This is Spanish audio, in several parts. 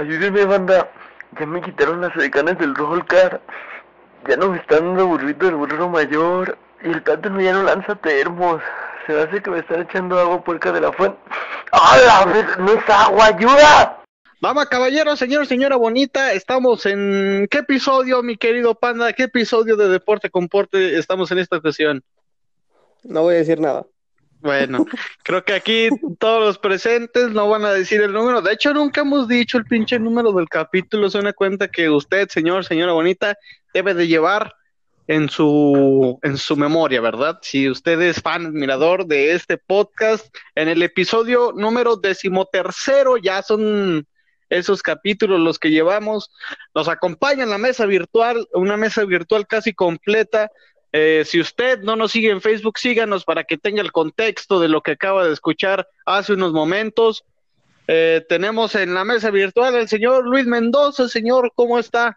Ayúdenme, banda. Ya me quitaron las decanas del Rollcar. Ya no me están dando burrito del burro mayor. Y el plátano ya no lanza termos. Se me hace que me están echando agua puerca de la fuente. ¡Ah, la ¡No es agua! ¡Ayuda! Vamos, caballero, señor, señora bonita. Estamos en. ¿Qué episodio, mi querido panda? ¿Qué episodio de Deporte Comporte estamos en esta ocasión? No voy a decir nada. Bueno, creo que aquí todos los presentes no van a decir el número. De hecho, nunca hemos dicho el pinche número del capítulo. Es una cuenta que usted, señor, señora bonita, debe de llevar en su, en su memoria, ¿verdad? Si usted es fan, admirador de este podcast, en el episodio número decimotercero, ya son esos capítulos los que llevamos. Nos acompaña en la mesa virtual, una mesa virtual casi completa eh, si usted no nos sigue en Facebook, síganos para que tenga el contexto de lo que acaba de escuchar hace unos momentos. Eh, tenemos en la mesa virtual al señor Luis Mendoza. Señor, ¿cómo está?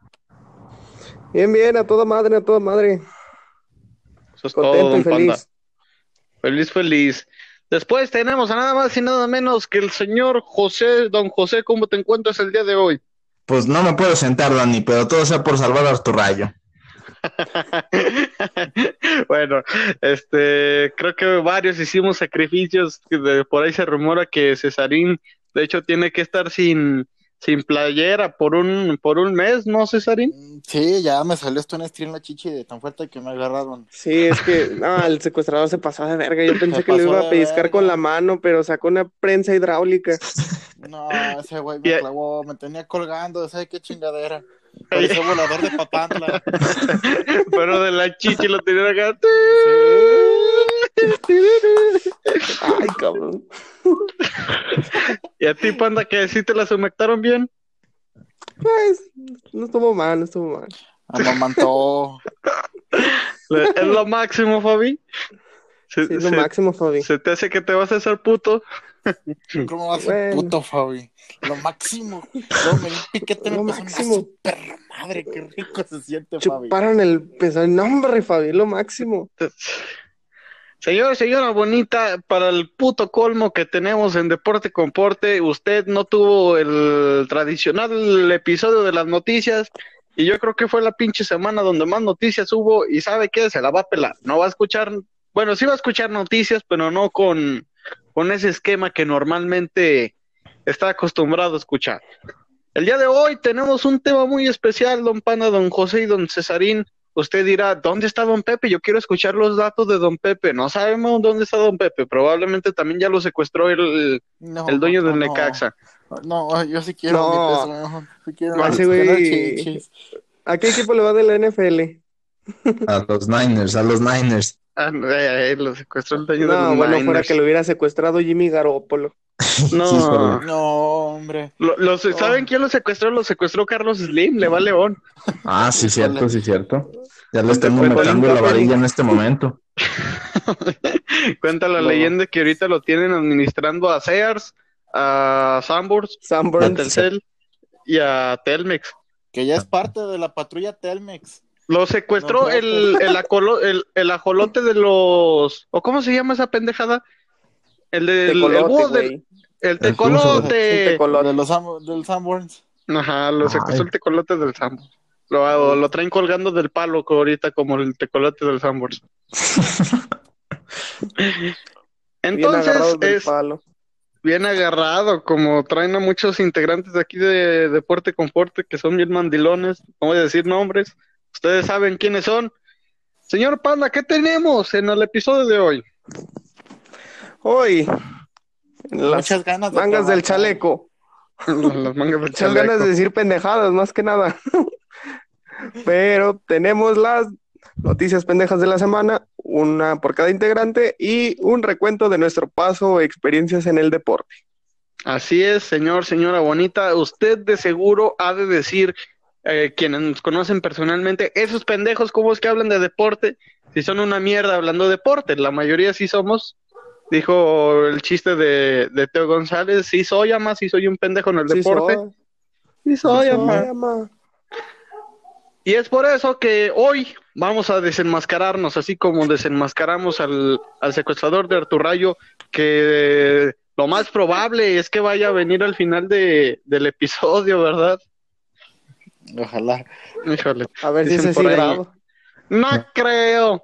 Bien, bien, a toda madre, a toda madre. Eso es todo, y feliz. Feliz, feliz. Después tenemos a nada más y nada menos que el señor José, don José, ¿cómo te encuentras el día de hoy? Pues no me puedo sentar, Dani, pero todo sea por salvar a tu rayo. bueno, este, creo que varios hicimos sacrificios. por ahí se rumora que Cesarín, de hecho, tiene que estar sin, sin playera por un, por un mes, ¿no, Cesarín? Sí, ya me salió esto en en la chichi de tan fuerte que me agarraron. Sí, es que no, el secuestrador se pasó de verga. Yo pensé que lo iba a pellizcar con la mano, pero sacó una prensa hidráulica. No, ese güey me clavó, me tenía colgando, ¿sabes qué chingadera? Parece volador de papantla. Pero de la chichi lo tenía acá. Ay, cabrón. ¿Y a ti, panda, que sí te la humectaron bien? Pues, no estuvo mal, no estuvo mal. Amamantó. Es lo máximo, Fabi. sí, es lo máximo, Fabi. ¿Se te hace que te vas a hacer puto? ¿Cómo va a ser puto, Fabi? Lo máximo. No, me piquete lo máximo. Super madre, qué rico se siente, Fabi. Chuparon el peso. nombre, Fabi, lo máximo. Señor, señora bonita, para el puto colmo que tenemos en Deporte Comporte, usted no tuvo el tradicional episodio de las noticias y yo creo que fue la pinche semana donde más noticias hubo y sabe qué, se la va a pelar. No va a escuchar, bueno, sí va a escuchar noticias, pero no con con ese esquema que normalmente está acostumbrado a escuchar. El día de hoy tenemos un tema muy especial, don Pana, don José y don Cesarín. Usted dirá, ¿dónde está don Pepe? Yo quiero escuchar los datos de don Pepe. No sabemos dónde está don Pepe. Probablemente también ya lo secuestró el, el dueño del Necaxa. No, yo sí quiero. No, sí quiero ¿A qué equipo le va de la NFL? A los Niners, a los Niners. Ah, eh, lo secuestró el dueño No, bueno, fuera que lo hubiera secuestrado Jimmy Garoppolo. No, no, hombre. Lo, ¿Saben quién lo secuestró? Lo secuestró Carlos Slim, le va León. Ah, sí, cierto, sí, cierto. Ya le estamos metiendo la varilla en este momento. Cuenta la leyenda que ahorita lo tienen administrando a Sears, a Sanborns, a Telcel y a Telmex. Que ya es parte de la patrulla Telmex. Lo secuestró el, el, el, ajolote de los. ¿O cómo se llama esa pendejada? El del tecolote, el tecolote. El tecolote. De los, del Sanborns. Ajá, lo secuestró el tecolote del Sanborns. Lo, lo, traen colgando del palo ahorita como el tecolote del Sanborns. Entonces bien es palo. bien agarrado, como traen a muchos integrantes de aquí de Deporte Conforte que son bien mandilones, no voy a decir nombres, Ustedes saben quiénes son. Señor Panda, ¿qué tenemos en el episodio de hoy? Hoy, las mangas del chaleco. las mangas del chaleco. ganas de decir pendejadas, más que nada. Pero tenemos las noticias pendejas de la semana, una por cada integrante y un recuento de nuestro paso o experiencias en el deporte. Así es, señor, señora bonita. Usted de seguro ha de decir eh, quienes nos conocen personalmente, esos pendejos, ¿cómo es que hablan de deporte? Si son una mierda hablando de deporte, la mayoría sí somos. Dijo el chiste de, de Teo González, sí soy ama, sí soy un pendejo en el deporte. Sí soy, ama. Y es por eso que hoy vamos a desenmascararnos, así como desenmascaramos al, al secuestrador de Arturrayo, que lo más probable es que vaya a venir al final de, del episodio, ¿verdad? Ojalá. Híjole. A ver si ahí. grabo. No creo.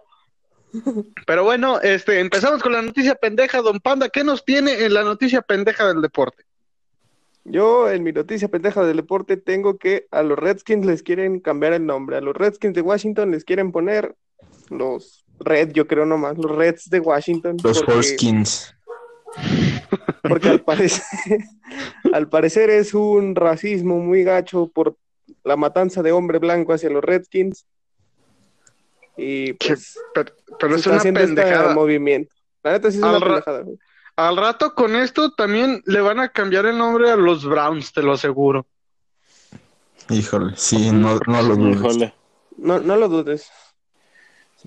Pero bueno, este, empezamos con la noticia pendeja, don Panda. ¿Qué nos tiene en la noticia pendeja del deporte? Yo en mi noticia pendeja del deporte tengo que a los Redskins les quieren cambiar el nombre. A los Redskins de Washington les quieren poner los Red, yo creo nomás, los Reds de Washington. Los porque- Horskins. Porque al parecer, al parecer es un racismo muy gacho por la matanza de hombre blanco hacia los Redskins. Y pues Pero, pero es está una haciendo este pendejada. movimiento. La neta sí es Al una pendejada. güey. Al rato con esto también le van a cambiar el nombre a los Browns, te lo aseguro. Híjole, sí, no, no lo dudes. Híjole. No, no lo dudes.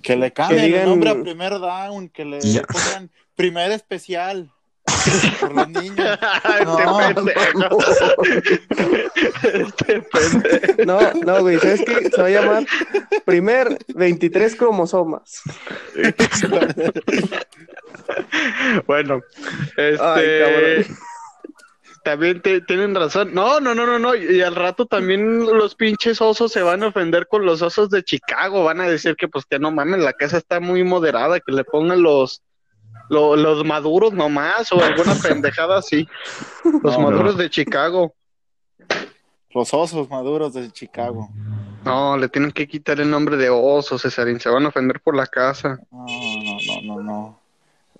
Que le cambien digan- el nombre a primer down, que le Ya. pongan primer especial por los niños. No, este pendejo. este pendejo. No, no, güey, ¿sabes qué? Se va a llamar primer 23 cromosomas. Bueno, este. Ay, cabrón. También te- tienen razón. No, no, no, no, no. Y al rato también los pinches osos se van a ofender con los osos de Chicago. Van a decir que, pues, que no mames, la casa está muy moderada, que le pongan los, lo- los maduros nomás o alguna pendejada así. Los No, maduros de Chicago. Los osos maduros de Chicago. No, le tienen que quitar el nombre de oso, Cesarín. Se van a ofender por la casa. No, no, no, no, no.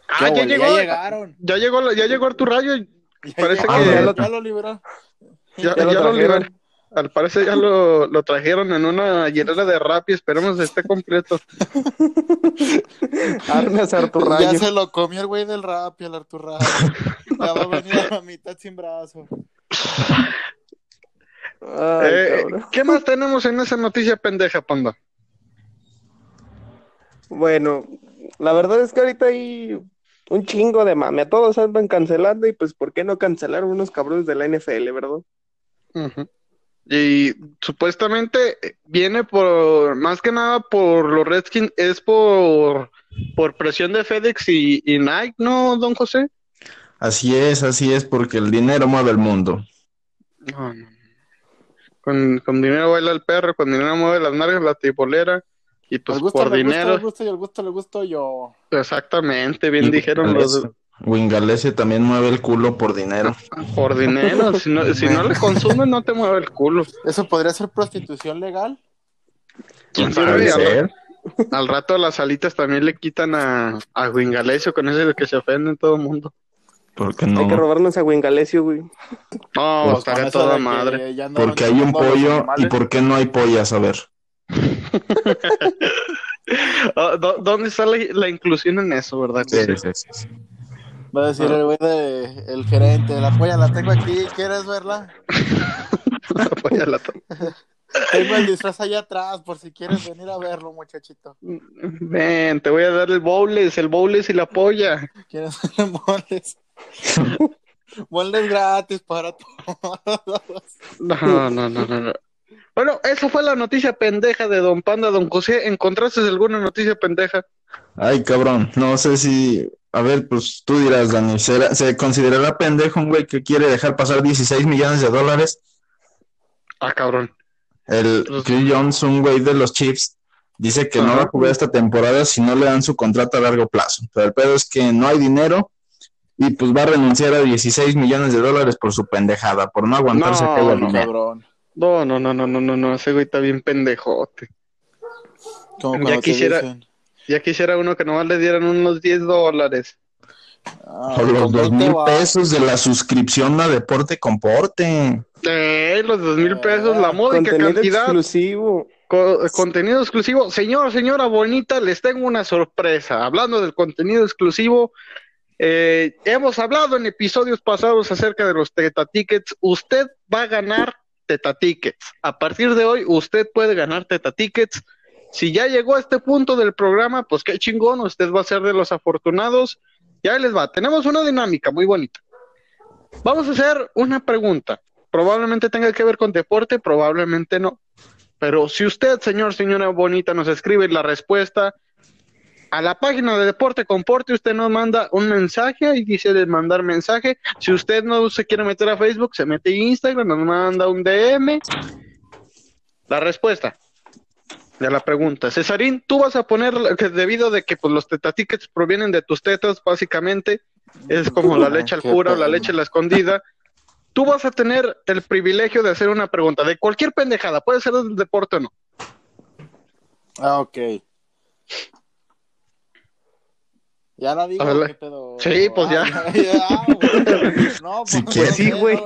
Ah, ¿Qué ya llegó. llegaron. Ya llegó, ya llegó Artur Rayo. Ya Parece llegaron, que- ya lo, ya lo liberó. Ya, Ya lo ya lo trajeron. Al parecer ya lo, lo trajeron en una hielera de rap y esperemos que esté completo. Armas Artur Ya se lo comió el güey del rap y el. Ya va a venir a la mitad sin brazo. Ay, Eh. ¿Qué más tenemos en esa noticia pendeja, Panda? Bueno, la verdad es que ahorita hay un chingo de mame. A todos andan cancelando y pues, ¿por qué no cancelar unos cabrones de la NFL, verdad? Ujú. Y supuestamente viene por, más que nada por los Redskins, es por, por presión de FedEx y, y Nike, ¿no, don José? Así es, así es, porque el dinero mueve el mundo. No, no. Con, con dinero baila el perro, con dinero mueve las nalgas la tibolera. Y pues gusto por dinero, al gusto al gusto le gusto yo. exactamente, bien Y dijeron los, Wingalese- también mueve el culo por dinero. por dinero. Si no, si no le consumes, no te mueve el culo. ¿Eso podría ser prostitución legal? ¿Quién sabe? Al, ser. al rato las alitas también le quitan a, a Wingalesio, con ese de que se ofenden todo el mundo. ¿Por qué Hay que no? robarnos a Wingalesio, güey. No, Pues estaría toda madre. Porque hay un pollo y por qué no hay pollas, a ver. ¿dó- ¿Dónde está la, la inclusión en eso, verdad? Sí, sí, sí, sí. Va a decir el güey de el gerente, la polla la tengo aquí, ¿quieres verla? Apóyala to- Tengo el disfraz allá atrás por si quieres venir a verlo, muchachito. Ven, te voy a dar el bowles, el bowles y la polla. ¿Quieres moles? Moles gratis para todos. No, no, no, no, no. Bueno, esa fue la noticia pendeja de Don Panda, Don José. ¿Encontraste alguna noticia pendeja? Ay, cabrón, no sé si... A ver, pues tú dirás, Dani, ¿será- ¿se considerará pendejo un güey que quiere dejar pasar 16 millones de dólares? Ah, cabrón. El Pues- Chris Jones, un güey de los Chiefs, dice que no va a jugar esta temporada si no le dan su contrato a largo plazo. Pero el pedo es que no hay dinero y pues va a renunciar a 16 millones de dólares por su pendejada, por no aguantarse No, aquella no. Cabrón. No, no, no, no, no, no, no, ese güey está bien pendejote. Como Ya quisiera- dicen, Ya quisiera uno que nomás le dieran unos 10 dólares. ah, Por los dos 20 mil va- pesos de la suscripción a Deporte Comporte. Eh, los dos mil pesos, la módica Contenido cantidad. exclusivo. Co- contenido exclusivo. Señor, señora bonita, les tengo una sorpresa. Hablando del contenido exclusivo, eh, hemos hablado en episodios pasados acerca de los Teta Tickets. Usted va a ganar Teta Tickets. A partir de hoy, usted puede ganar Teta Tickets. Si ya llegó a este punto del programa, pues qué chingón, usted va a ser de los afortunados. Ya les va. Tenemos una dinámica muy bonita. Vamos a hacer una pregunta. Probablemente tenga que ver con deporte, probablemente no. Pero si usted, señor, señora bonita, nos escribe la respuesta, a la página de Deporte Comporte, usted nos manda un mensaje y dice de mandar mensaje. Si usted no se quiere meter a Facebook, se mete a Instagram, nos manda un DM. La respuesta de la pregunta. Cesarín, tú vas a poner, que debido de que pues, los tetatickets provienen de tus tetas, básicamente, es como la leche al pura o la leche a la escondida. Tú vas a tener el privilegio de hacer una pregunta de cualquier pendejada, puede ser del deporte o no. Ah, ok. Ya la digo. ¿qué pedo? Sí, pues ya. Ah, ya, güey. no, Si pues, no Sí, sé, güey.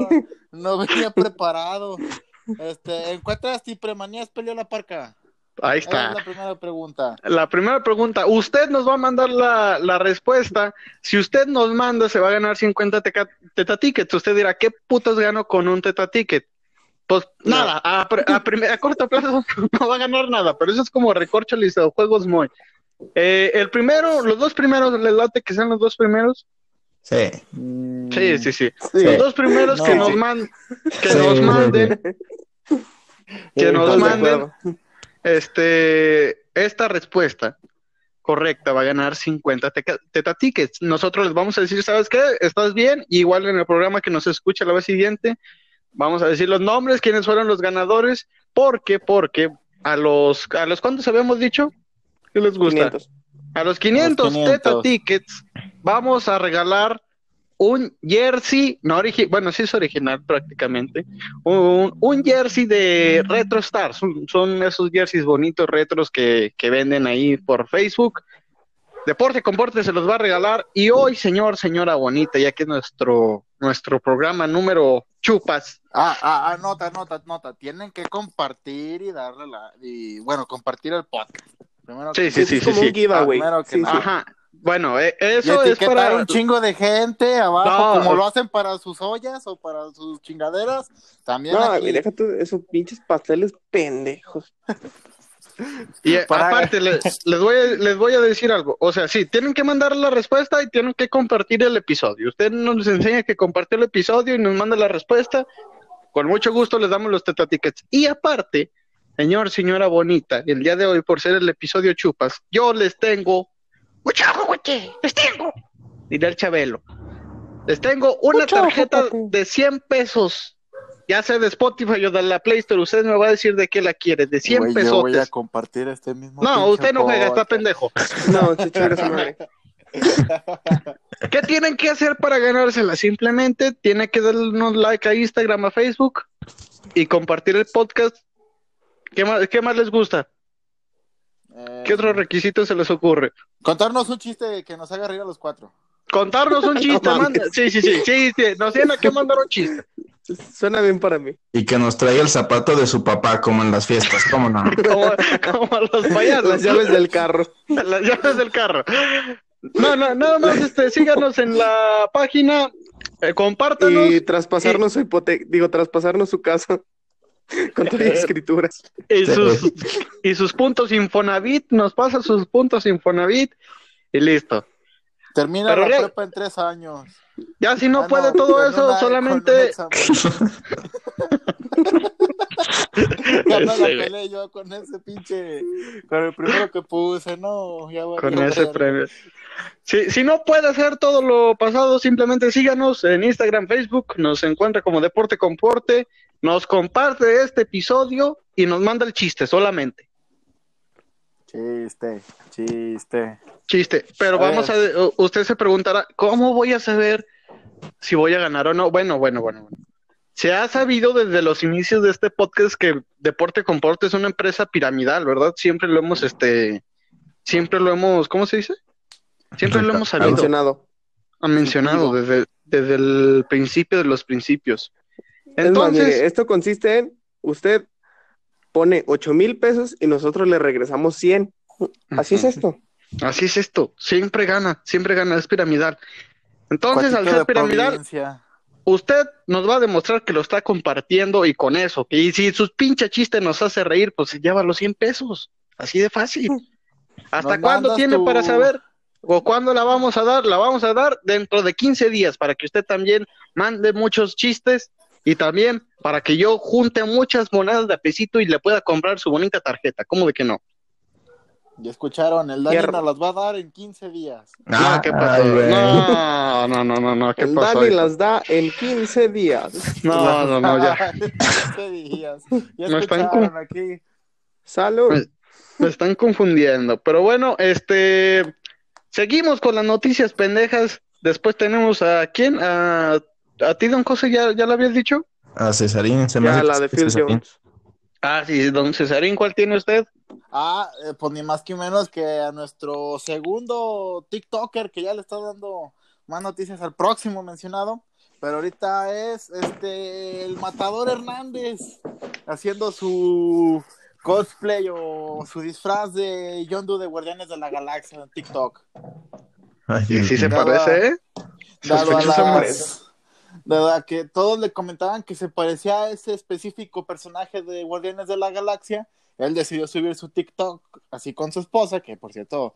No, no venía preparado. Este, ¿encuentras Cipremanías peleó la parca? Ahí está. es la primera pregunta. La primera pregunta, usted nos va a mandar la, la respuesta. Si usted nos manda, se va a ganar 50 teca- teta tickets. Usted dirá, ¿qué putas gano con un teta ticket? Pues nada, a, a, primer- a corto plazo no va a ganar nada, pero eso es como recorcholis de juegos muy. Eh, el primero, los dos primeros, ¿les late que sean los dos primeros? Sí. Sí, sí, sí. Sí. Los dos primeros que No. nos man- que Sí, nos sí, manden, que nos manden. Este, esta respuesta correcta va a ganar 50 teca- teta tickets. Nosotros les vamos a decir, ¿sabes qué? ¿Estás bien? Y igual en el programa que nos escucha la vez siguiente, vamos a decir los nombres, quiénes fueron los ganadores, porque, porque a los, a los cuántos habíamos dicho? ¿Qué les gusta? 500. A los 500, 500. teta tickets vamos a regalar un jersey, no origi- bueno, sí es original prácticamente, un, un jersey de Retro Stars, son, son esos jerseys bonitos retros que, que venden ahí por Facebook. Deporte Comporte se los va a regalar y hoy, señor, señora bonita, ya que es nuestro, nuestro programa número chupas, Ah, ah, ah, nota, nota, nota. Tienen que compartir y darle la. Y bueno, compartir el podcast. Primero Sí, que- sí, Es sí, como sí. un giveaway. Primero que Sí, sí. Ajá. Bueno, eh, Y eso es para un chingo de gente abajo, No. como lo hacen para sus ollas o para sus chingaderas. También No, aquí. güey, deja tú esos pinches pasteles pendejos. Y eh, Para- aparte, le- les, voy a, les voy a decir algo. O sea, sí, tienen que mandar la respuesta y tienen que compartir el episodio. Usted nos enseña que compartió el episodio y nos manda la respuesta. Con mucho gusto les damos los teta tickets. Y aparte, señor, señora bonita, el día de hoy, por ser el episodio chupas, yo les tengo. ¡Mucho juguete! ¡Les tengo! Diré el Chabelo. Les tengo una Mucho tarjeta de 100 pesos. Ya sea de Spotify o de la Play Store, usted me va a decir de qué la quiere, de 100 Güey, pesos. yo voy a compartir este mismo. No, usted no juega, está pendejo. No, su madre. ¿Qué tienen que hacer para ganársela? Simplemente tiene que darnos like a Instagram, a Facebook y compartir el podcast. ¿Qué más, qué más les gusta? Eh, ¿Qué otro requisito se les ocurre? Contarnos un chiste que nos haga reír a los cuatro. Contarnos un chiste, mames. manda- Sí, sí, sí, sí, sí, nos tienen que mandar un chiste. Suena bien para mí. Y que nos traiga el zapato de su papá, como en las fiestas, ¿cómo no? Como, como los payasos. Las llaves del carro. Las llaves del carro. No, no, nada más este, síganos en la página, eh, compártanos Y traspasarnos su hipoteca, digo, traspasarnos su casa con todas las escrituras. y sus, y sus puntos Infonavit, nos pasa sus puntos Infonavit y listo. Termina Pero la prepa en tres años. Ya si no Ah, puede todo eso, una- solamente la peleé yo con ese pinche. Con el primero que puse, no. Ya voy a con perder. ese premio. Si, si no puede hacer todo lo pasado, simplemente síganos en Instagram, Facebook, nos encuentra como Deporte Comporte, nos comparte este episodio y nos manda el chiste solamente. Chiste, chiste. Chiste, pero vamos a, usted se preguntará, ¿cómo voy a saber si voy a ganar o no? Bueno, bueno, bueno. bueno. Se ha sabido desde los inicios de este podcast que Deporte Comporte es una empresa piramidal, ¿verdad? Siempre lo hemos, este, siempre lo hemos, ¿cómo se dice? Siempre lo hemos sabido, Mencionado. ha mencionado desde, desde el principio de los principios. Es más, Entonces, mire, esto consiste en usted pone ocho mil pesos y nosotros le regresamos 100. Así es esto. así es esto, siempre gana, siempre gana, es piramidal. Entonces, al ser piramidal, provincia. usted nos va a demostrar que lo está compartiendo y con eso, y si sus pinche chiste nos hace reír, pues se lleva los 100 pesos, así de fácil. ¿Hasta Nos cuándo tiene tu- para saber? ¿O cuándo la vamos a dar? La vamos a dar dentro de 15 días para que usted también mande muchos chistes y también para que yo junte muchas monedas de a pesito y le pueda comprar su bonita tarjeta. ¿Cómo de que no? Ya escucharon, el Dani nos las va a dar en 15 días. Ah, ¿qué pasó? no, no, no, no, no, ¿qué el pasó? Dani las da en 15 días. No, no, no, ya. 15 días. Ya están escucharon aquí. Salud. Me, me están confundiendo. Pero bueno, este. Seguimos con las noticias pendejas. Después tenemos a quién? A, a ti, don José, ¿ya, ya lo habías dicho? A Cesarín, se me Ya hace la de Phil. Ah, sí, don Cesarín, ¿cuál tiene usted? Ah, eh, pues ni más que menos que a nuestro segundo TikToker que ya le está dando más noticias al próximo mencionado. Pero ahorita es este el Matador Hernández haciendo su cosplay o su disfraz de Yondu de Guardianes de la Galaxia en TikTok. Ay, Sí, Dios sí se parece, ¿eh? Dado a las- a que todos le comentaban que se parecía a ese específico personaje de Guardianes de la Galaxia, él decidió subir su TikTok así con su esposa, que por cierto,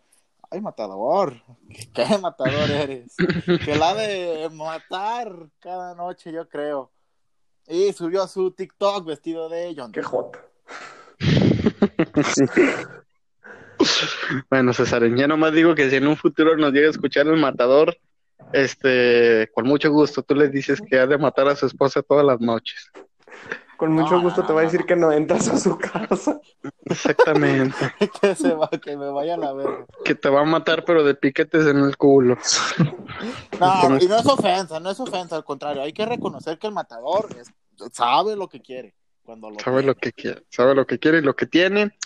ay matador, qué matador eres, que la de matar cada noche yo creo. Y subió a su TikTok vestido de John. Qué jota. Bueno, Cesarín, ya nomás digo que si en un futuro nos llega a escuchar el matador, este, con mucho gusto, tú le dices que ha de matar a su esposa todas las noches. Con mucho No, gusto no, te va a decir que no entras a su casa. Exactamente. que se va, que me vaya a la verga. que te va a matar, pero de piquetes en el culo. No, y no es ofensa, no es ofensa, al contrario, hay que reconocer que el matador es- sabe lo que quiere cuando lo Sabe tiene. lo que quiere, sabe lo que quiere y lo que tiene.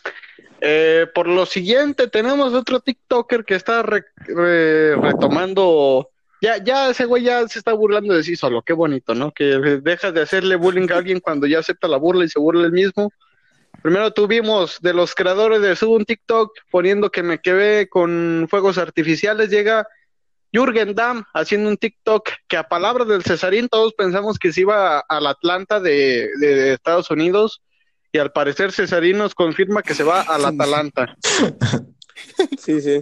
Eh, por lo siguiente, tenemos otro TikToker que está re- re- retomando. Ya, ya ese güey ya se está burlando de sí solo, qué bonito, ¿no? Que deja de hacerle bullying a alguien cuando ya acepta la burla y se burla él mismo. Primero tuvimos de los creadores de Subo un TikTok poniendo que me quedé con fuegos artificiales. Llega Jürgen Damm haciendo un TikTok que a palabras del Cesarín todos pensamos que se iba a- al Atlanta de, de Estados Unidos y al parecer Cesarín nos confirma que se va al Atalanta. Sí, sí.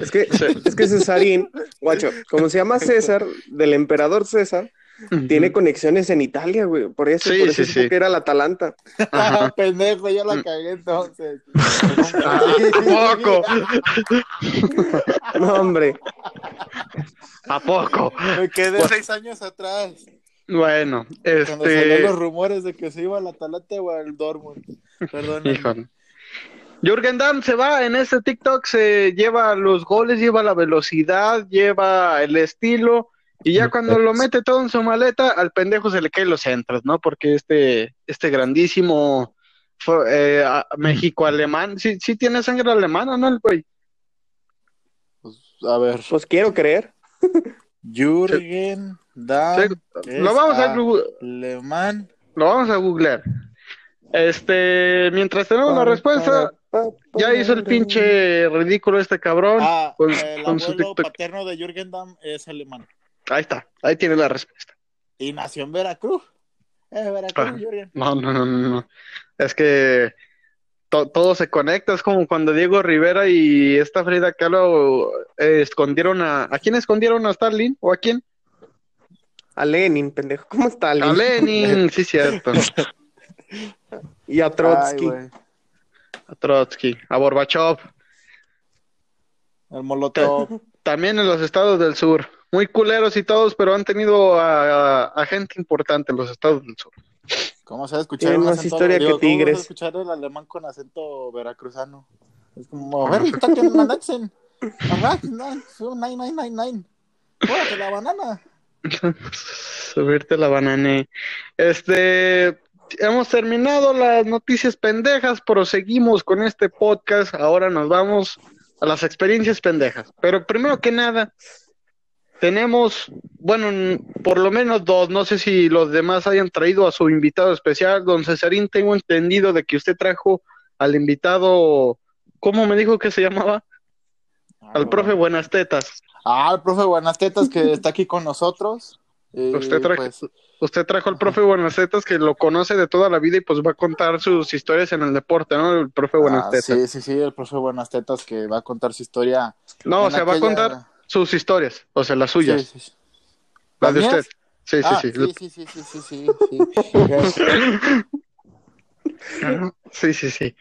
Es que, Sí. es que Cesarín, guacho, como se llama César, del emperador César, tiene conexiones en Italia, güey. Por eso, Sí, por eso sí, supo sí. que era el Atalanta. Ah, pendejo, yo la cagué entonces. ¿A poco? No, hombre. ¿A poco? Me quedé seis años atrás. Bueno, Cuando salieron este. los rumores de que se iba al Atalanta o al Dortmund. Perdón. Híjole. Jürgen Damm se va en este TikTok, se lleva los goles, lleva la velocidad, lleva el estilo, y ya cuando lo mete todo en su maleta, al pendejo se le caen los centros, ¿no? Porque este, este grandísimo eh, México-alemán, sí, sí tiene sangre alemana, ¿no? El güey. Pues, a ver, Pues quiero creer. Jürgen Damm. Sí, lo vamos a, alemán. lo vamos a googlear. Este, mientras tenemos la respuesta, ya hizo el pinche ridículo este cabrón. Ah, con- el con su abuelo TikTok. paterno de Jürgen Damm es alemán. Ahí está, ahí tiene la respuesta. Y nació en Veracruz. Es Veracruz, Ah. Jürgen. No, no, no, no, no. Es que to- todo se conecta. Es como cuando Diego Rivera y esta Frida Kahlo eh, escondieron a... ¿A quién escondieron a Stalin? ¿O a quién? A Lenin, pendejo. ¿Cómo está A Lenin, sí, cierto. Y a Trotsky. Ay. A Trotsky, a Gorbachev. El Molotov. También en los estados del sur. Muy culeros y todos, pero han tenido a, a- a gente importante en los estados del sur. ¿Cómo se va a escuchar Tiene más acento? historia que digo, ¿cómo Tigres. escuchar el alemán con acento veracruzano? Es como, a ver, está que me Axen. Ajá, nein, nein, nein. Cómete la banana. Subirte la banane. Este, hemos terminado las noticias pendejas, proseguimos con este podcast. Ahora nos vamos a las experiencias pendejas. Pero primero que nada, tenemos, bueno, por lo menos dos, no sé si los demás hayan traído a su invitado especial. Don Cesarín, tengo entendido de que usted trajo al invitado, ¿cómo me dijo que se llamaba? Al profe Buenas Tetas. Ah, el profe Buenas Tetas que está aquí con nosotros. Usted trajo, pues, usted trajo al profe Buenacetas que lo conoce de toda la vida y pues va a contar sus historias en el deporte, ¿no? El profe ah, Buenacetas. sí, sí, sí, el profe Buenas Tetas que va a contar su historia. no, o sea, va a aquella- contar sus historias, o sea, las suyas, Sí, sí, sí. las de ¿Las usted. mías? Sí, sí, Ah, sí. sí, sí, sí, sí, sí, sí, sí. Sí, sí, sí.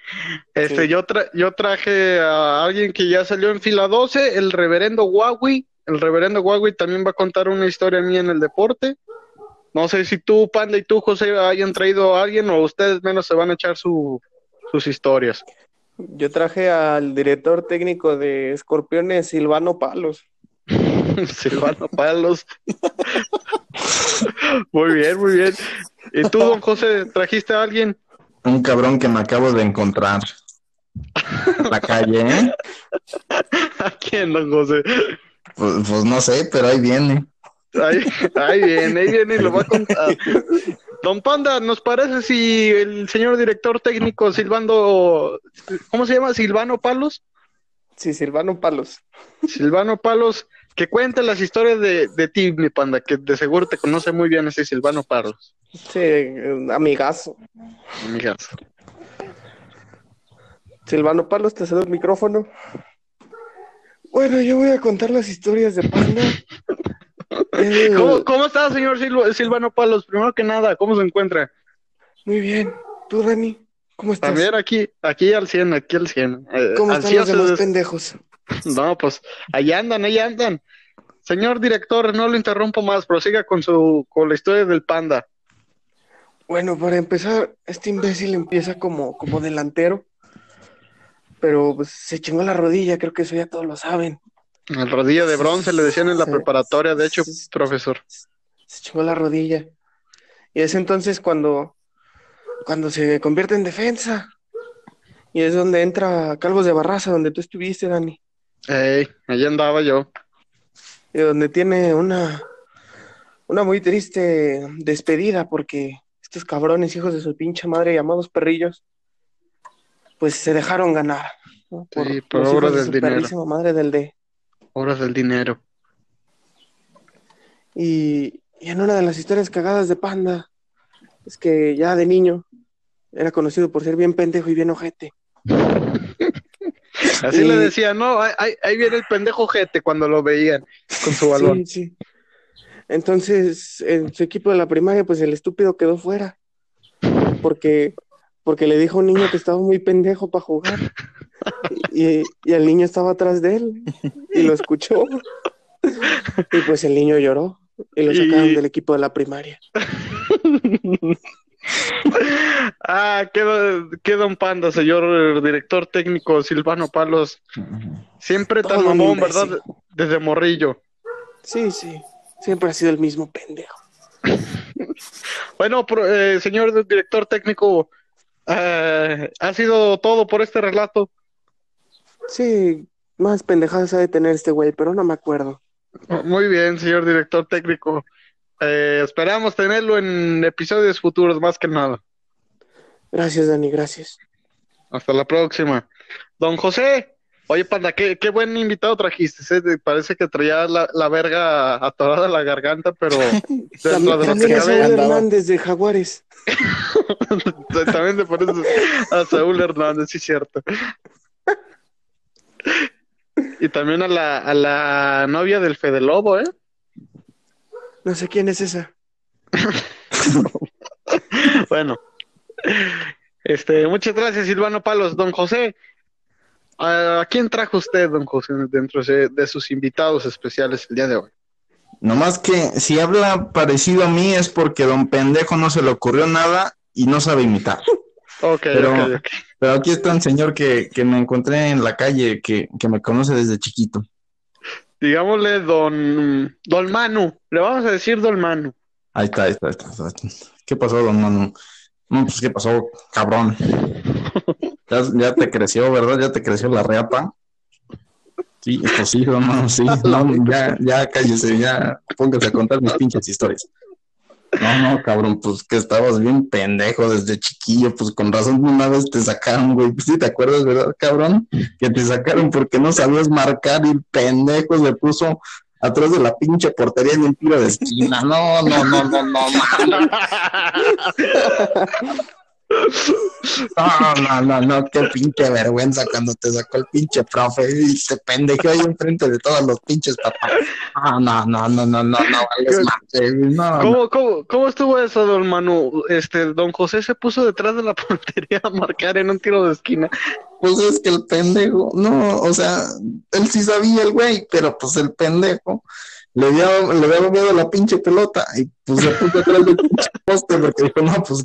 Este, Sí. yo, tra- yo traje a alguien que ya salió en fila 12, el reverendo Huawei. El reverendo Huawei también va a contar una historia mía en el deporte. No sé si tú, Panda, y tú, José, hayan traído a alguien o ustedes menos se van a echar su, sus historias. Yo traje al director técnico de Escorpiones, Silvano Palos. Silvano Palos. Muy bien, muy bien. ¿Y tú, don José, trajiste a alguien? Un cabrón que me acabo de encontrar. En la calle, ¿eh? ¿A quién, don José? Pues, pues no sé, pero ahí viene. Ahí, ahí viene, ahí viene y lo va a contar. Don Panda, ¿nos parece si el señor director técnico Silvando, ¿cómo se llama? Silvano Palos? Sí, Silvano Palos. Silvano Palos, que cuente las historias de, de ti, mi panda, que de seguro te conoce muy bien ese Silvano Palos. Sí, amigazo. Amigas. Silvano Palos, te cedo el micrófono. Bueno, yo voy a contar las historias de Panda. ¿Cómo, cómo está, señor Sil- Silvano Palos? Primero que nada, ¿cómo se encuentra? Muy bien. ¿Tú, Dani? ¿Cómo estás? También aquí, aquí al 100, aquí al 100. Eh, ¿Cómo están los demás de- pendejos? No, pues ahí andan, ahí andan. Señor director, no lo interrumpo más, prosiga con su con la historia del panda. Bueno, para empezar, este imbécil empieza como, como delantero. Pero pues, se chingó la rodilla, creo que eso ya todos lo saben. El rodilla de bronce le decían en la preparatoria, de hecho, profesor. Se chingó la rodilla. Y es entonces cuando, cuando se convierte en defensa. Y es donde entra Calvos de Barraza, donde tú estuviste, Dani. Ey, allá andaba yo. Y donde tiene una, una muy triste despedida porque estos cabrones, hijos de su pinche madre, llamados perrillos, pues se dejaron ganar. ¿no? Sí, por los obra hijos de del dinero. madre del D. Horas del dinero. Y, y en una de las historias cagadas de Panda, es que ya de niño era conocido por ser bien pendejo y bien ojete. Así Y- le decían, no, ahí, viene el pendejo jete cuando lo veían con su balón. Sí, sí. Entonces, en su equipo de la primaria, pues el estúpido quedó fuera. Porque, porque le dijo a un niño que estaba muy pendejo para jugar. Y, y el niño estaba atrás de él. Y lo escuchó. Y pues el niño lloró. Y lo sacaron Y- del equipo de la primaria. ah, qué, qué don panda, señor director técnico Silvano Palos. Siempre tan Todo mamón. ¿verdad? Desde morrillo. Sí, sí. Siempre ha sido el mismo pendejo. Bueno, pro- eh, señor director técnico, eh, ha sido todo por este relato. Sí, más pendejadas ha de tener este güey, pero no me acuerdo. Muy bien, señor director técnico. Eh, esperamos tenerlo en episodios futuros, más que nada. Gracias, Dani, gracias. Hasta la próxima. Don José, oye, panda, qué, qué buen invitado trajiste. ¿eh? Parece que traía la, la verga atorada en la garganta, pero dentro de lo que a cabe. Hernández de Jaguares. también te pones a Saúl Hernández, sí, cierto. Y también a la, a la novia del Fede Lobo, ¿eh? No sé quién es esa. Bueno, este, muchas gracias, Silvano Palos. Don José, ¿a quién trajo usted, don José, dentro de, de sus invitados especiales el día de hoy? Nomás que si habla parecido a mí es porque don pendejo no se le ocurrió nada y no sabe imitar. Ok, Pero- ok, ok. Pero aquí está un señor que, que me encontré en la calle, que, que me conoce desde chiquito. Digámosle don, don Manu, le vamos a decir don Manu. Ahí está, ahí está, ahí está, ahí está. ¿Qué pasó, don Manu? No, pues, ¿qué pasó, cabrón? Ya, ya te creció, ¿verdad? Ya te creció la reapa. Sí, pues sí, Manu, sí. No, ya, ya cállese, ya póngase a contar mis pinches historias. No, no, cabrón, pues que estabas bien pendejo desde chiquillo, pues con razón una vez te sacaron, güey. Pues sí, te acuerdas, ¿verdad, cabrón? Que te sacaron porque no sabías marcar y el pendejo se puso atrás de la pinche portería en un tiro de esquina. No, no, no, no, no, no. No, no, no, no, qué pinche vergüenza cuando te sacó el pinche profe y te pendejeó ahí enfrente de todos los pinches papás. No, no, no, no, no, no, no, vales madre, no, no. ¿Cómo, cómo, cómo estuvo eso, don Manu? Este, don José se puso detrás de la portería a marcar en un tiro de esquina. Pues es que el pendejo, no, o sea, él sí sabía el güey, pero pues el pendejo le dio, le había miedo la pinche pelota y pues se puso atrás del pinche poste porque dijo, no, pues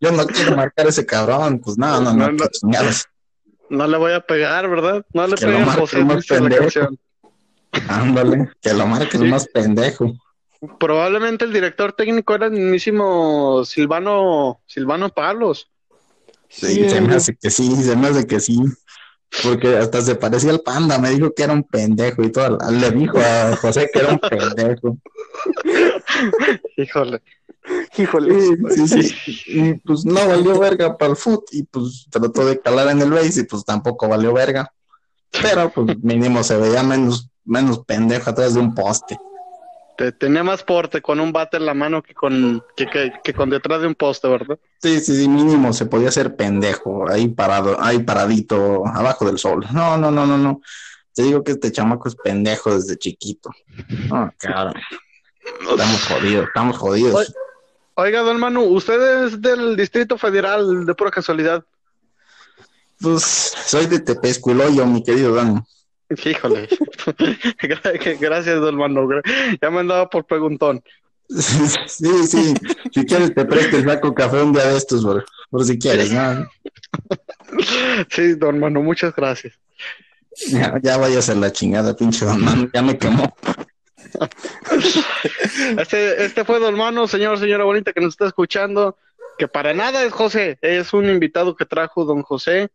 yo no quiero marcar ese cabrón, pues no, no, no, No, no. qué chingados. No le voy a pegar, ¿verdad? No le José, más pendejo. Ándale, que lo marques más pendejo. Probablemente el director técnico era el mismísimo Silvano, Silvano Palos. Sí, se me hace que sí, se me hace que sí. Porque hasta se parecía al panda, me dijo que era un pendejo y todo. Le dijo a José que era un pendejo. Híjole. Híjole. Sí, sí, sí. Y pues no valió verga para el foot y pues trató de calar en el base y pues tampoco valió verga. Pero pues mínimo se veía menos, menos pendejo atrás de un poste. Te- tenía más porte con un bate en la mano que con, que, que- que con detrás de un poste, ¿verdad? Sí, sí, sí, mínimo se podía hacer pendejo, ahí parado, ahí paradito, abajo del sol. No, no, no, no, no. Te digo que este chamaco es pendejo desde chiquito. No, claro. Estamos jodidos, estamos jodidos. Oiga, don Manu, ¿usted es del Distrito Federal de pura casualidad? Pues soy de Tepescuiloyo, mi querido Dan. Híjole. Gra- Gracias, don Manu. Ya me andaba por preguntón. Sí, sí. Si quieres te presto el saco café un día de estos, por, por si quieres, ¿no? Sí, don Manu, muchas gracias. Ya, ya vayas a la chingada, pinche don Manu, ya me quemó. Este, este fue don Manu, señor, señora bonita que nos está escuchando, que para nada es José, es un invitado que trajo don José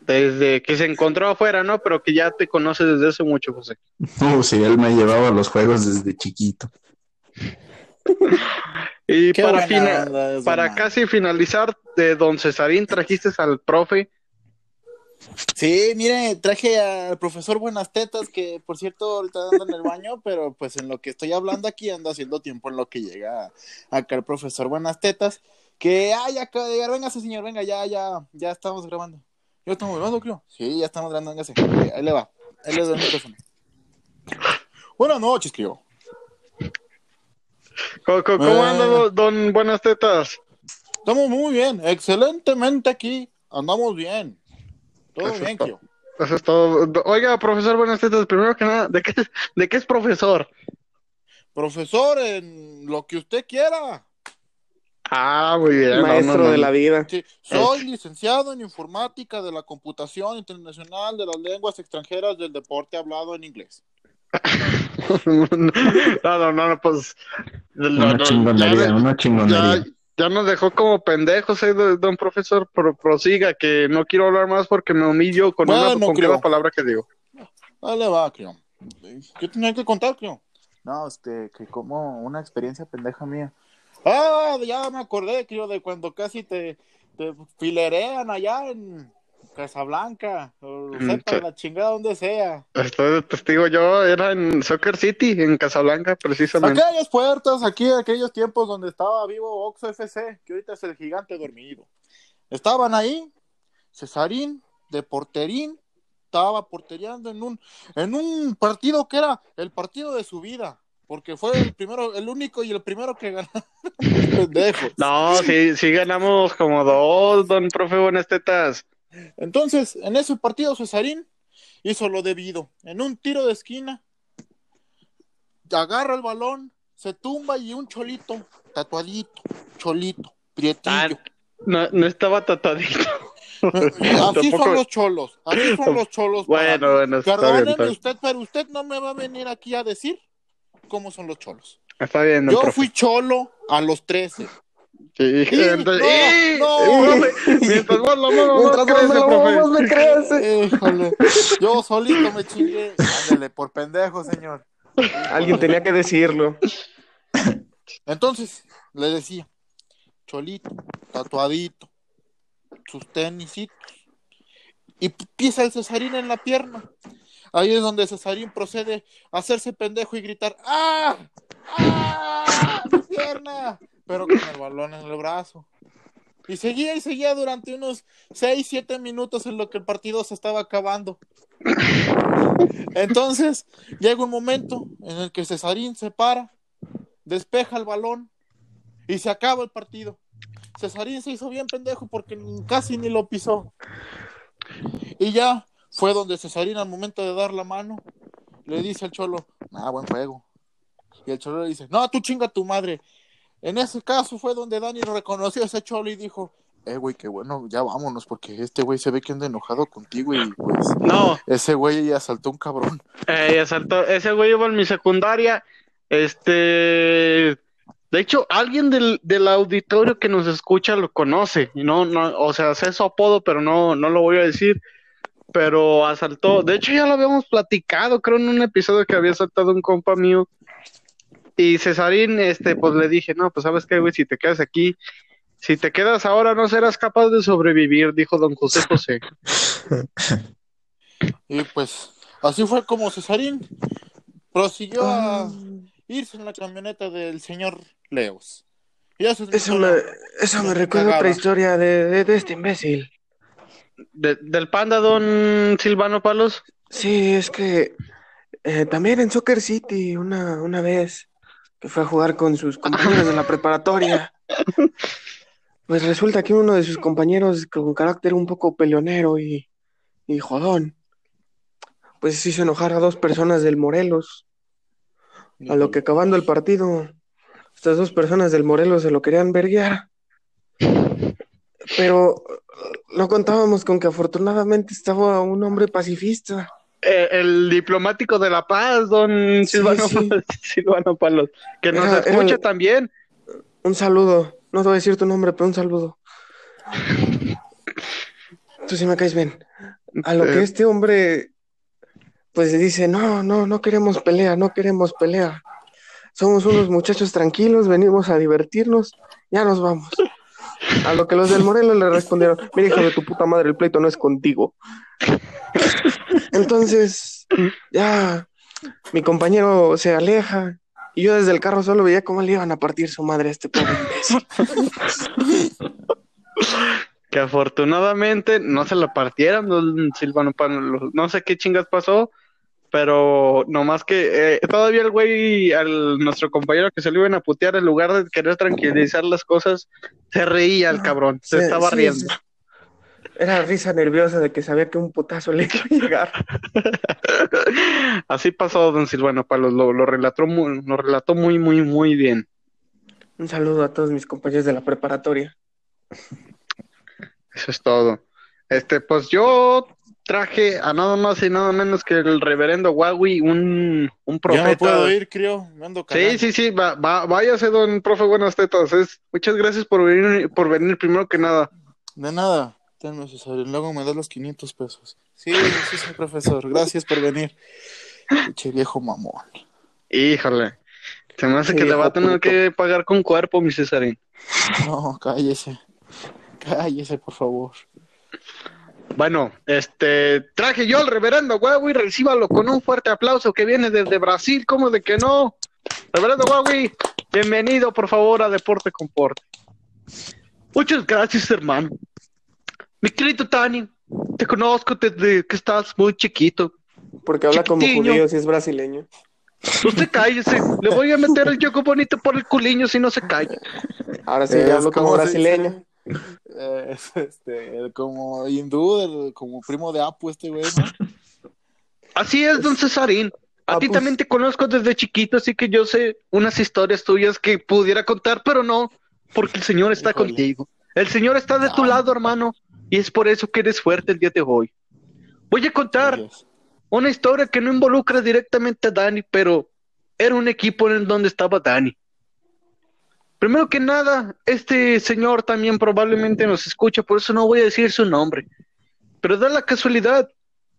desde que se encontró afuera, ¿no? Pero que ya te conoce desde hace mucho, José. Uh, sí, él me llevaba a los juegos desde chiquito. Y Qué para, fina- para casi finalizar, de don Cesarín trajiste al profe. Sí, mire, traje al profesor Buenas Tetas, que por cierto ahorita anda en el baño, pero pues en lo que estoy hablando aquí ando haciendo tiempo en lo que llega acá el profesor Buenas Tetas, que, de llegar, véngase señor, venga, ya, ya, ya estamos grabando. ¿Ya estamos grabando, creo? Sí, ya estamos grabando, véngase, Ok, ahí le va, ahí le doy el micrófono. Buenas noches, creo. ¿Cómo, cómo- Ah. anda don Buenas Tetas? Estamos muy bien, excelentemente aquí, andamos bien. Todo Eso bien, es todo. creo. Eso es todo. Do- Oiga, profesor Buenas Tetas, primero que nada, ¿de qué, de qué es profesor? Profesor, en lo que usted quiera. Ah, muy bien. Maestro no, no. de la vida. Sí, soy licenciado en informática de la computación internacional de las lenguas extranjeras del deporte hablado en inglés. no, no, no, pues. no, Una no, chingonería, ya, una chingonería. ya nos dejó como pendejos, eh, do- don profesor. Prosiga, que no quiero hablar más porque me humillo con, una, con cada palabra que digo. Dale va, creo. ¿Qué tenía que contar, creo? No, este, que como una experiencia pendeja mía. Ah, ya me acordé, creo, de cuando casi te, te filerean allá en Casablanca, o Mm, sepa la chingada donde sea. Estoy de testigo yo, era en Soccer City, en Casablanca, precisamente. Aquellas puertas, aquí, aquellos tiempos donde estaba vivo Oxo FC, que ahorita es el gigante dormido. Estaban ahí, Cesarín, de porterín, estaba porteriando en un, en un partido que era el partido de su vida, porque fue el primero, el único y el primero que ganaron pendejos. No, sí, sí ganamos como dos, don profe Buenas Tetas. Entonces, en ese partido Cesarín hizo lo debido. En un tiro de esquina, agarra el balón, se tumba y un cholito, tatuadito, cholito, prietillo. Ah, No, no estaba tatadito. Así son los cholos, así son los cholos. Bueno, bueno, bien, Perdóneme bien. usted, pero usted no me va a venir aquí a decir cómo son los cholos. Está bien, Yo profe. fui cholo a los 13. Sí, Sí, entonces- no, ¡Eh! no. profe, Mientras más la mano Mientras más crece, me lo profe. más me crece. Híjole, yo solito me chingué. Ándale, por pendejo, señor. Alguien tenía que decirlo. Entonces, le decía, cholito, tatuadito, sus tenisitos. Y pisa el Cesarín en la pierna. Ahí es donde Cesarín procede a hacerse pendejo y gritar, ¡ah! ¡ah! ¡Mi pierna! Pero con el balón en el brazo. Y seguía y seguía durante unos 6, 7 minutos en lo que el partido se estaba acabando. Entonces, llega un momento en el que Cesarín se para, despeja el balón y se acaba el partido. Cesarín se hizo bien pendejo porque casi ni lo pisó. Y ya fue donde Cesarín al momento de dar la mano le dice al cholo, ah, buen juego. Y el cholo le dice, no, tú chinga tu madre. En ese caso fue donde Dani reconoció a ese cholo y dijo, eh, güey, qué bueno, ya vámonos, porque este güey se ve que anda enojado contigo y pues. No. Ese güey ya asaltó un cabrón. Eh, asaltó, ese güey iba en mi secundaria. Este. De hecho, alguien del, del auditorio que nos escucha lo conoce. Y no, no, o sea, sé su apodo, pero no, no lo voy a decir. Pero asaltó. De hecho, ya lo habíamos platicado, creo, en un episodio que había asaltado un compa mío. Y Cesarín, este, pues le dije, no, pues sabes qué, güey, si te quedas aquí, si te quedas ahora no serás capaz de sobrevivir, dijo don José José. Y pues, así fue como Cesarín prosiguió a irse en la camioneta del señor Leos. Y eso, es mi Eso me, eso me recuerda otra historia de, de, de este imbécil. De- del panda, don Silvano Palos. Sí, es que eh, también en Soccer City, una, una vez que fue a jugar con sus compañeros de la preparatoria, pues resulta que uno de sus compañeros con carácter un poco peleonero y, y jodón, pues hizo enojar a dos personas del Morelos, a lo que acabando el partido, estas dos personas del Morelos se lo querían verguiar. Pero no contábamos con que afortunadamente estaba un hombre pacifista. Eh, el diplomático de la paz, don Silvano, sí. Silvano Palos, que nos Era- escucha era- también. Un saludo. No te voy a decir tu nombre, pero un saludo. Tú sí me caes bien. A lo que Eh, este hombre, pues dice, no, no, no queremos pelea, no queremos pelea. Somos unos muchachos tranquilos, venimos a divertirnos, ya nos vamos. A lo que los del Morelos le respondieron, mira hijo de tu puta madre, el pleito no es contigo. Entonces, ya mi compañero se aleja y yo desde el carro solo veía cómo le iban a partir su madre a este pobre que afortunadamente no se la partieron, don Silvano. No sé qué chingas pasó, pero nomás que eh, todavía el güey, al nuestro compañero que se lo iban a putear, en lugar de querer tranquilizar las cosas, se reía el cabrón, se estaba sí, riendo. sí. Era risa nerviosa de que sabía que un putazo le iba a llegar. Así pasó don Silvano Palos, lo, lo relató muy, lo relató muy, muy, muy bien. Un saludo a todos mis compañeros de la preparatoria. Eso es todo. Este, pues yo traje a nada más y nada menos que el reverendo Huawei, un, un Ya profeta. no puedo ir, creo. Me ando Sí, sí, sí, va, va- váyase, don profe Buenas Tetas. Es, muchas gracias por venir, por venir primero que nada. De nada. Tenme, Cesario. Luego me das los 500 pesos. Sí, sí, sí, profesor. Gracias por venir. Pinche viejo mamón. Híjole, se me hace que le va a tener puto. que pagar con cuerpo, mi Cesarín. No, cállese. Cállese, por favor. Bueno, este, traje yo al reverendo Huawei, recíbalo con un fuerte aplauso que viene desde Brasil, ¿cómo de que no? Reverendo Huawei, bienvenido por favor a Deporte Comporte. Muchas gracias, hermano. Mi querido Tani, te conozco desde que estás muy chiquito. Porque habla como Chiquitiño. judío si es brasileño. Usted cállese, le voy a meter el yoco bonito por el culiño si no se calla. Ahora sí, ya hablo como como brasileño. Eh, es este, como hindú, como primo de Apu, este güey, ¿no? Así es, don Cesarín. A Ah, ti pues. también te conozco desde chiquito, así que yo sé unas historias tuyas que pudiera contar, pero no, porque el Señor está Híjole. contigo. El Señor está de tu Ah. lado, hermano, y es por eso que eres fuerte el día de hoy. Voy a contar una historia que no involucra directamente a Dani, pero era un equipo en donde estaba Dani. Primero que nada, este señor también probablemente nos escucha, por eso no voy a decir su nombre. Pero da la casualidad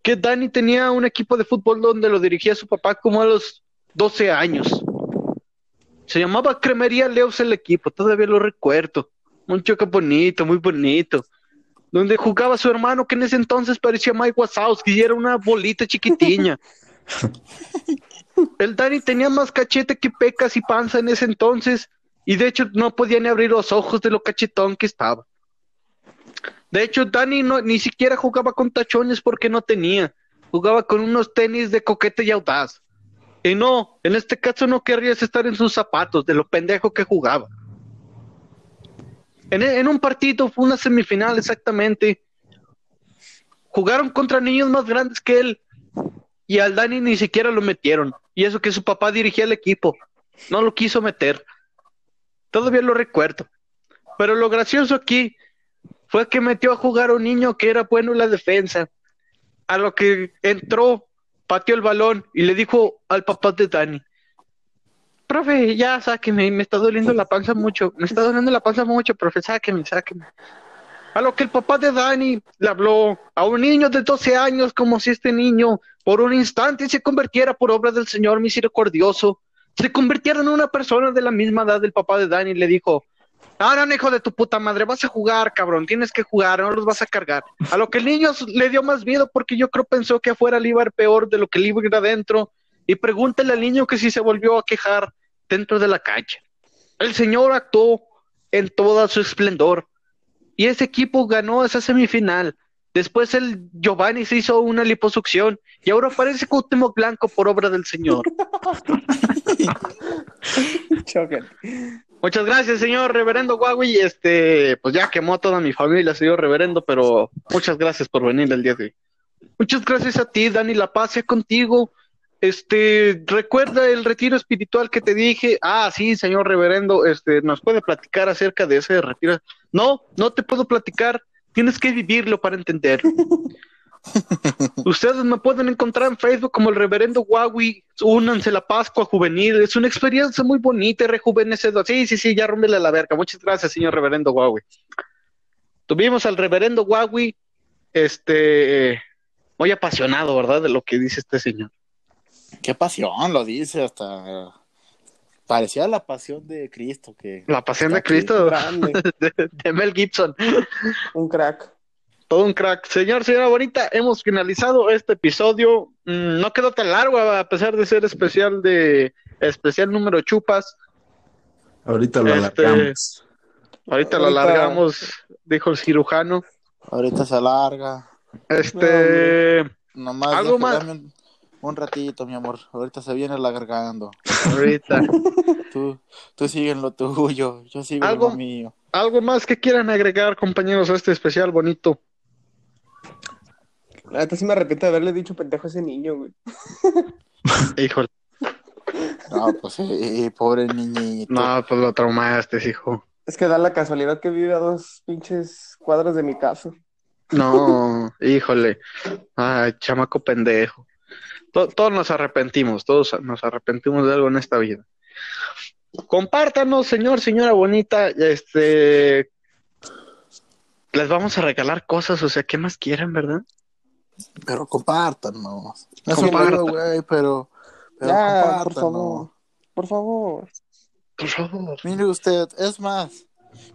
que Dani tenía un equipo de fútbol donde lo dirigía su papá como a los 12 años. Se llamaba Cremería Leos el equipo, todavía lo recuerdo. Un choque bonito, muy bonito. Donde jugaba su hermano que en ese entonces parecía Mike Wazowski y era una bolita chiquitiña. El Dani tenía más cachete que pecas y panza en ese entonces y de hecho no podía ni abrir los ojos de lo cachetón que estaba. De hecho, Dani no, ni siquiera jugaba con tachones porque no tenía. Jugaba con unos tenis de coquete y audaz. Y no, en este caso no querrías estar en sus zapatos, de lo pendejo que jugaba. En, en un partido, fue una semifinal exactamente. Jugaron contra niños más grandes que él. Y al Dani ni siquiera lo metieron. Y eso que su papá dirigía el equipo. No lo quiso meter. Todavía lo recuerdo. Pero lo gracioso aquí fue que metió a jugar a un niño que era bueno en la defensa. A lo que entró, pateó el balón y le dijo al papá de Dani, profe, ya sáqueme, me está doliendo la panza mucho, me está doliendo la panza mucho, profe, sáqueme, sáqueme. A lo que el papá de Dani le habló a un niño de 12 años como si este niño por un instante se convirtiera por obra del Señor misericordioso, se convirtiera en una persona de la misma edad del papá de Dani y le dijo, Ah, no, hijo de tu puta madre, vas a jugar, cabrón, tienes que jugar, no los vas a cargar. A lo que el niño le dio más miedo porque yo creo pensó que afuera le iba a ir peor de lo que le iba a ir adentro. Y pregúntale al niño que si se volvió a quejar dentro de la cancha. El señor actuó en todo su esplendor. Y ese equipo ganó esa semifinal. Después el Giovanni se hizo una liposucción y ahora parece Cuauhtémoc Blanco por obra del señor. Muchas gracias, señor reverendo Huawei. Este, pues ya quemó toda mi familia, señor reverendo, pero muchas gracias por venir el día de hoy. Muchas gracias a ti, Dani, la paz sea contigo. Este, recuerda el retiro espiritual que te dije. Ah, sí, señor reverendo, este, ¿nos puede platicar acerca de ese retiro? No, no te puedo platicar. Tienes que vivirlo para entenderlo. Ustedes me pueden encontrar en Facebook como el Reverendo Huawei. Únanse la Pascua Juvenil. Es una experiencia muy bonita y rejuvenecedora. Sí, sí, sí, ya rómbele la verga. Muchas gracias, señor Reverendo Huawei. Tuvimos al Reverendo Huawei, este, muy apasionado, ¿verdad? De lo que dice este señor. Qué pasión, lo dice hasta. Parecía la pasión de Cristo. que La pasión de. Cristo de Mel Gibson. Un crack. Todo un crack. Señor, señora bonita, hemos finalizado este episodio. Mm, no quedó tan largo a pesar de ser especial de especial número chupas. Ahorita lo Este- alargamos. Ahorita lo alargamos, dijo el cirujano. Ahorita se alarga. Este, Nomás ¿Algo más? un, un ratito, mi amor. Ahorita se viene alargando. ahorita. Tú, tú sigue en lo tuyo. Yo sigo lo mío. ¿Algo más que quieran agregar, compañeros, a este especial bonito? La neta sí me arrepiento de haberle dicho pendejo a ese niño, güey. Híjole, No, pues sí, pobre niñito. no, pues lo traumaste, hijo. Es que da la casualidad que vive a dos pinches cuadras de mi casa. No, híjole. Ay, chamaco pendejo. To- todos nos arrepentimos, todos nos arrepentimos de algo en esta vida. Compártanos, señor, señora bonita, este les vamos a regalar cosas, o sea, ¿qué más quieren, verdad? Pero compártanos. Es Compartan. un güey, pero, pero Ya, por compártanos. favor. Por favor. Por favor. Mire usted, es más,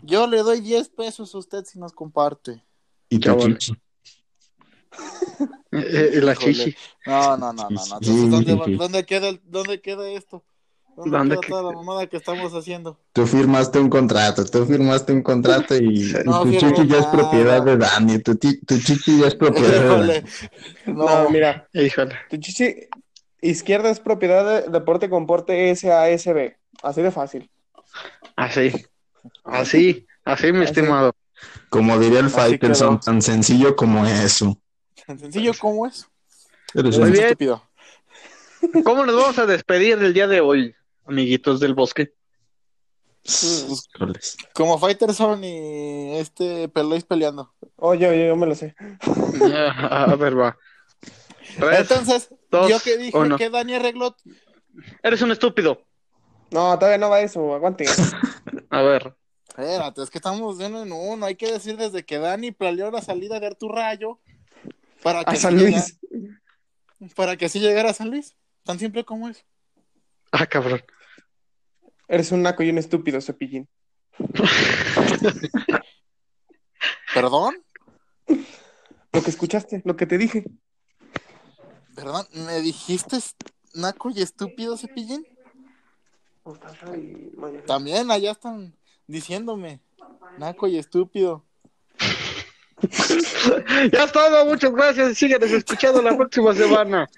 yo le doy 10 pesos a usted si nos comparte. Y chichi. Eh, eh, la chichi. No, no, no, no, no. Entonces, ¿dónde, queda, el- ¿dónde queda esto? ¿Dónde, ¿Dónde queda que- toda la mamada que estamos haciendo? Tú firmaste un contrato, tú firmaste un contrato y, tu chichi ya es propiedad de Dani, tu, ti- tu chichi ya es propiedad de Dani. No, No, mira. Híjole. Tu chichi izquierda es propiedad de Deporte Comporte SASB. Así de fácil. Así. Así, así, mi Así. estimado. Como diría el Faitelson, tan sencillo como eso. tan sencillo como es. Eres Muy un- bien. Estúpido. ¿Cómo nos vamos a despedir del día de hoy, amiguitos del bosque? Como Fighterson y este Pelois peleando. Oye, oye, yo me lo sé. A ver, va. Tres, Entonces, dos, yo que dije uno. que Dani arregló. Eres un estúpido. No, todavía no va eso. Aguante. A ver. Espérate, es que estamos de uno en uno. Hay que decir desde que Dani planeó la salida de Artur Rayo para que, A sí San Luis. para que así llegara a San Luis. Tan simple como es. Ah, cabrón. Eres un naco y un estúpido, cepillín. ¿Perdón? Lo que escuchaste, lo que te dije. ¿Perdón? ¿Me dijiste naco y estúpido, cepillín? También allá están diciéndome naco y estúpido. ya es todo, muchas gracias y síguenos escuchando la próxima semana.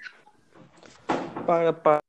Para, para.